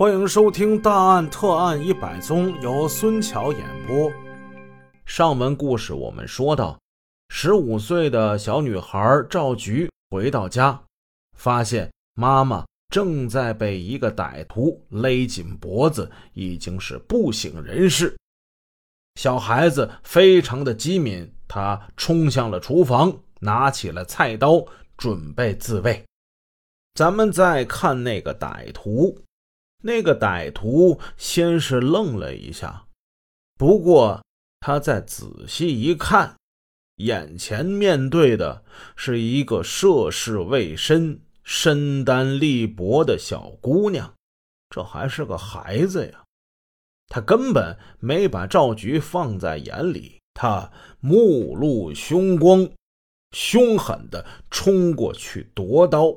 欢迎收听《大案特案一百宗》，由孙桥演播。上文故事我们说到，十五岁的小女孩赵菊回到家，发现妈妈正在被一个歹徒勒紧脖子，已经是不省人事。小孩子非常的机敏，他冲向了厨房，拿起了菜刀，准备自卫。咱们再看那个歹徒。那个歹徒先是愣了一下，不过他再仔细一看，眼前面对的是一个涉世未深、身单力薄的小姑娘，这还是个孩子呀！他根本没把赵局放在眼里，他目露凶光，凶狠地冲过去夺刀。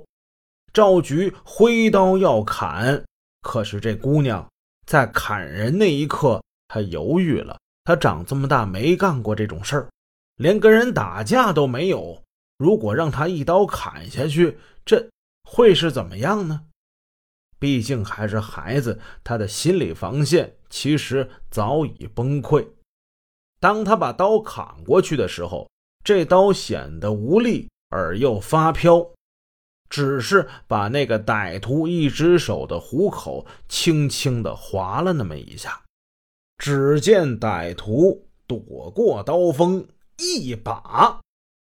赵局挥刀要砍。可是这姑娘在砍人那一刻，她犹豫了。她长这么大没干过这种事儿，连跟人打架都没有。如果让她一刀砍下去，这会是怎么样呢？毕竟还是孩子，她的心理防线其实早已崩溃。当她把刀砍过去的时候，这刀显得无力而又发飘。只是把那个歹徒一只手的虎口轻轻的划了那么一下，只见歹徒躲过刀锋，一把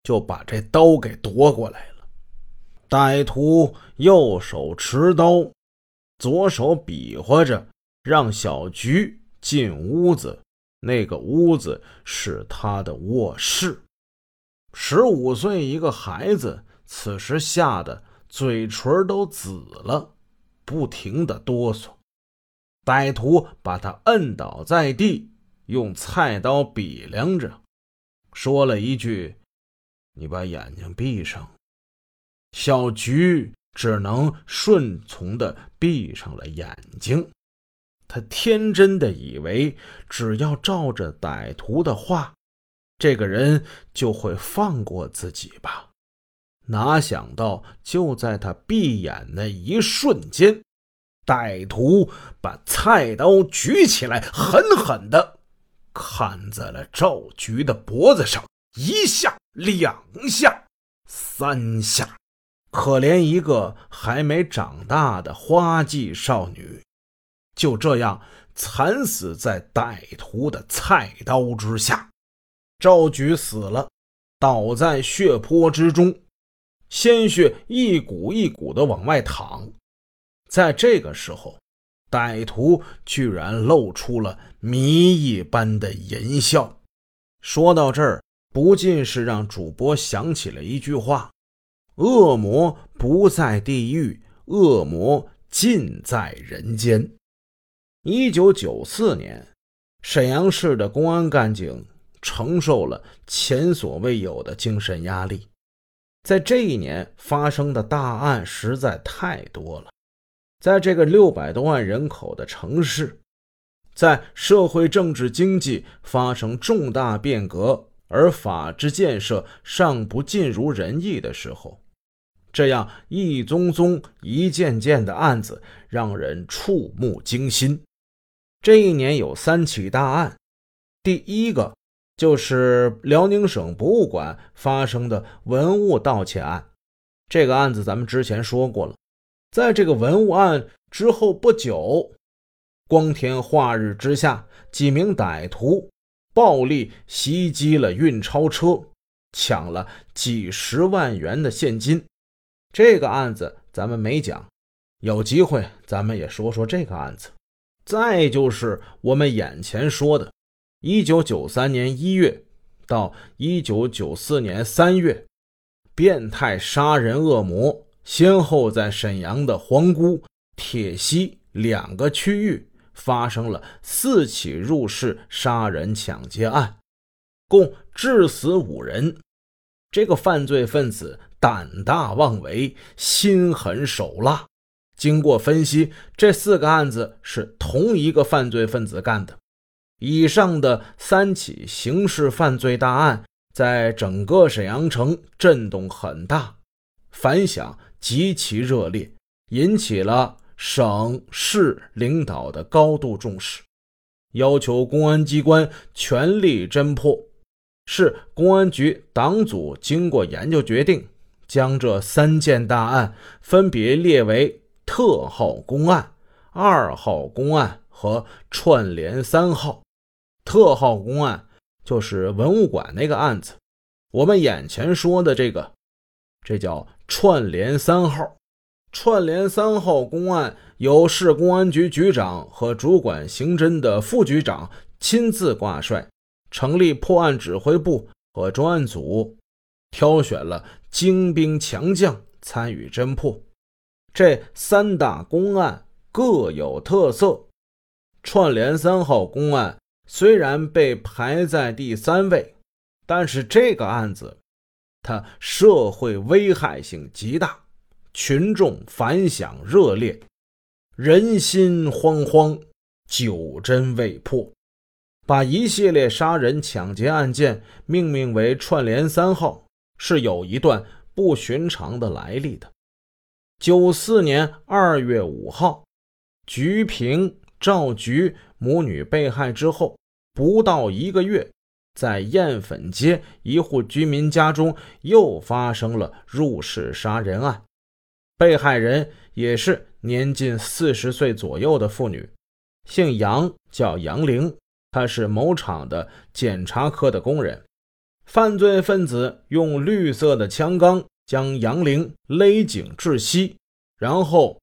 就把这刀给夺过来了。歹徒右手持刀，左手比划着让小菊进屋子。那个屋子是他的卧室。十五岁一个孩子。此时吓得嘴唇都紫了，不停的哆嗦。歹徒把他摁倒在地，用菜刀比量着，说了一句：“你把眼睛闭上。”小菊只能顺从的闭上了眼睛。他天真的以为，只要照着歹徒的话，这个人就会放过自己吧。哪想到，就在他闭眼那一瞬间，歹徒把菜刀举起来，狠狠地砍在了赵菊的脖子上，一下、两下、三下。可怜一个还没长大的花季少女，就这样惨死在歹徒的菜刀之下。赵菊死了，倒在血泊之中。鲜血一股一股的往外淌，在这个时候，歹徒居然露出了谜一般的淫笑。说到这儿，不禁是让主播想起了一句话：“恶魔不在地狱，恶魔尽在人间。”一九九四年，沈阳市的公安干警承受了前所未有的精神压力。在这一年发生的大案实在太多了，在这个六百多万人口的城市，在社会、政治、经济发生重大变革，而法治建设尚不尽如人意的时候，这样一宗宗、一件件的案子让人触目惊心。这一年有三起大案，第一个。就是辽宁省博物馆发生的文物盗窃案，这个案子咱们之前说过了。在这个文物案之后不久，光天化日之下，几名歹徒暴力袭击了运钞车，抢了几十万元的现金。这个案子咱们没讲，有机会咱们也说说这个案子。再就是我们眼前说的。一九九三年一月到一九九四年三月，变态杀人恶魔先后在沈阳的皇姑、铁西两个区域发生了四起入室杀人抢劫案，共致死五人。这个犯罪分子胆大妄为，心狠手辣。经过分析，这四个案子是同一个犯罪分子干的。以上的三起刑事犯罪大案，在整个沈阳城震动很大，反响极其热烈，引起了省市领导的高度重视，要求公安机关全力侦破。市公安局党组经过研究决定，将这三件大案分别列为特号公案、二号公案和串联三号。特号公案就是文物馆那个案子，我们眼前说的这个，这叫串联三号。串联三号公案由市公安局局长和主管刑侦的副局长亲自挂帅，成立破案指挥部和专案组，挑选了精兵强将参与侦破。这三大公案各有特色。串联三号公案虽然被排在第三位，但是这个案子它社会危害性极大。群众反响热烈，人心惶惶，久侦未破，把一系列杀人抢劫案件命名为“串联三号”，是有一段不寻常的来历的。九四年二月五号，菊平、赵菊母女被害之后，不到一个月，在燕粉街一户居民家中又发生了入室杀人案。被害人也是年近四十岁左右的妇女，姓杨，叫杨玲，她是某厂的检查科的工人。犯罪分子用绿色的枪杆将杨玲勒颈窒息，然后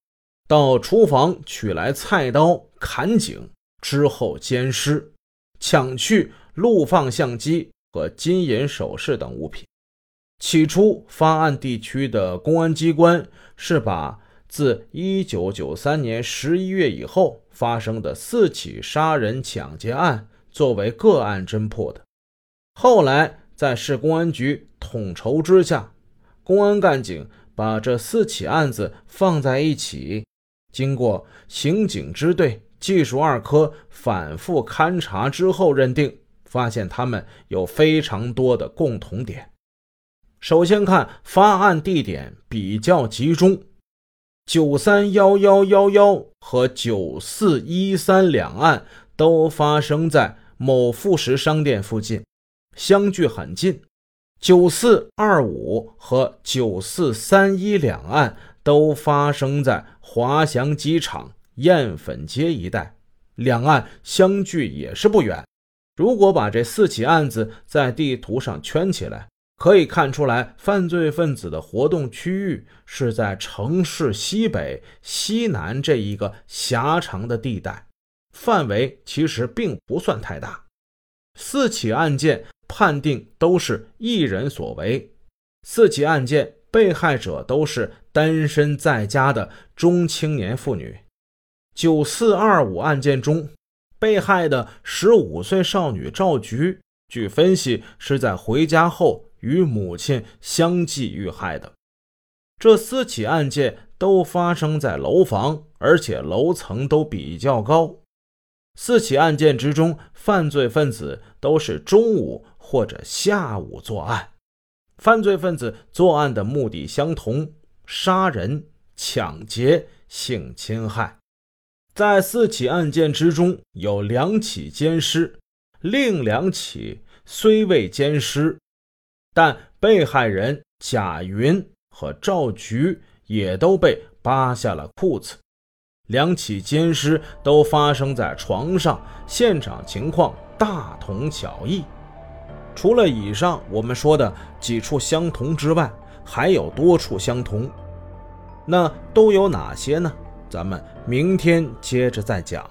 到厨房取来菜刀砍颈，之后奸尸，抢去录放相机和金银首饰等物品。起初，发案地区的公安机关是把自1993年11月以后发生的四起杀人抢劫案作为个案侦破的。后来，在市公安局统筹之下，公安干警把这四起案子放在一起，经过刑警支队、技术二科反复勘查之后，认定发现他们有非常多的共同点。首先看发案地点比较集中，九三幺幺幺幺和九四一三两案都发生在某副食商店附近，相距很近；九四二五和九四三一两案都发生在华翔机场。燕粉街一带，两岸相距也是不远。如果把这四起案子在地图上圈起来。可以看出来，犯罪分子的活动区域是在城市西北、西南这一个狭长的地带，范围其实并不算太大。四起案件判定都是一人所为，四起案件被害者都是单身在家的中青年妇女。九四二五案件中，被害的十五岁少女赵菊，据分析是在回家后。与母亲相继遇害的这四起案件都发生在楼房，而且楼层都比较高。四起案件之中，犯罪分子都是中午或者下午作案，犯罪分子作案的目的相同：杀人、抢劫、性侵害。在四起案件之中，有两起奸尸，另两起虽未奸尸。但被害人贾云和赵菊也都被扒下了裤子，两起奸尸都发生在床上，现场情况大同小异。除了以上我们说的几处相同之外，还有多处相同，那都有哪些呢？咱们明天接着再讲。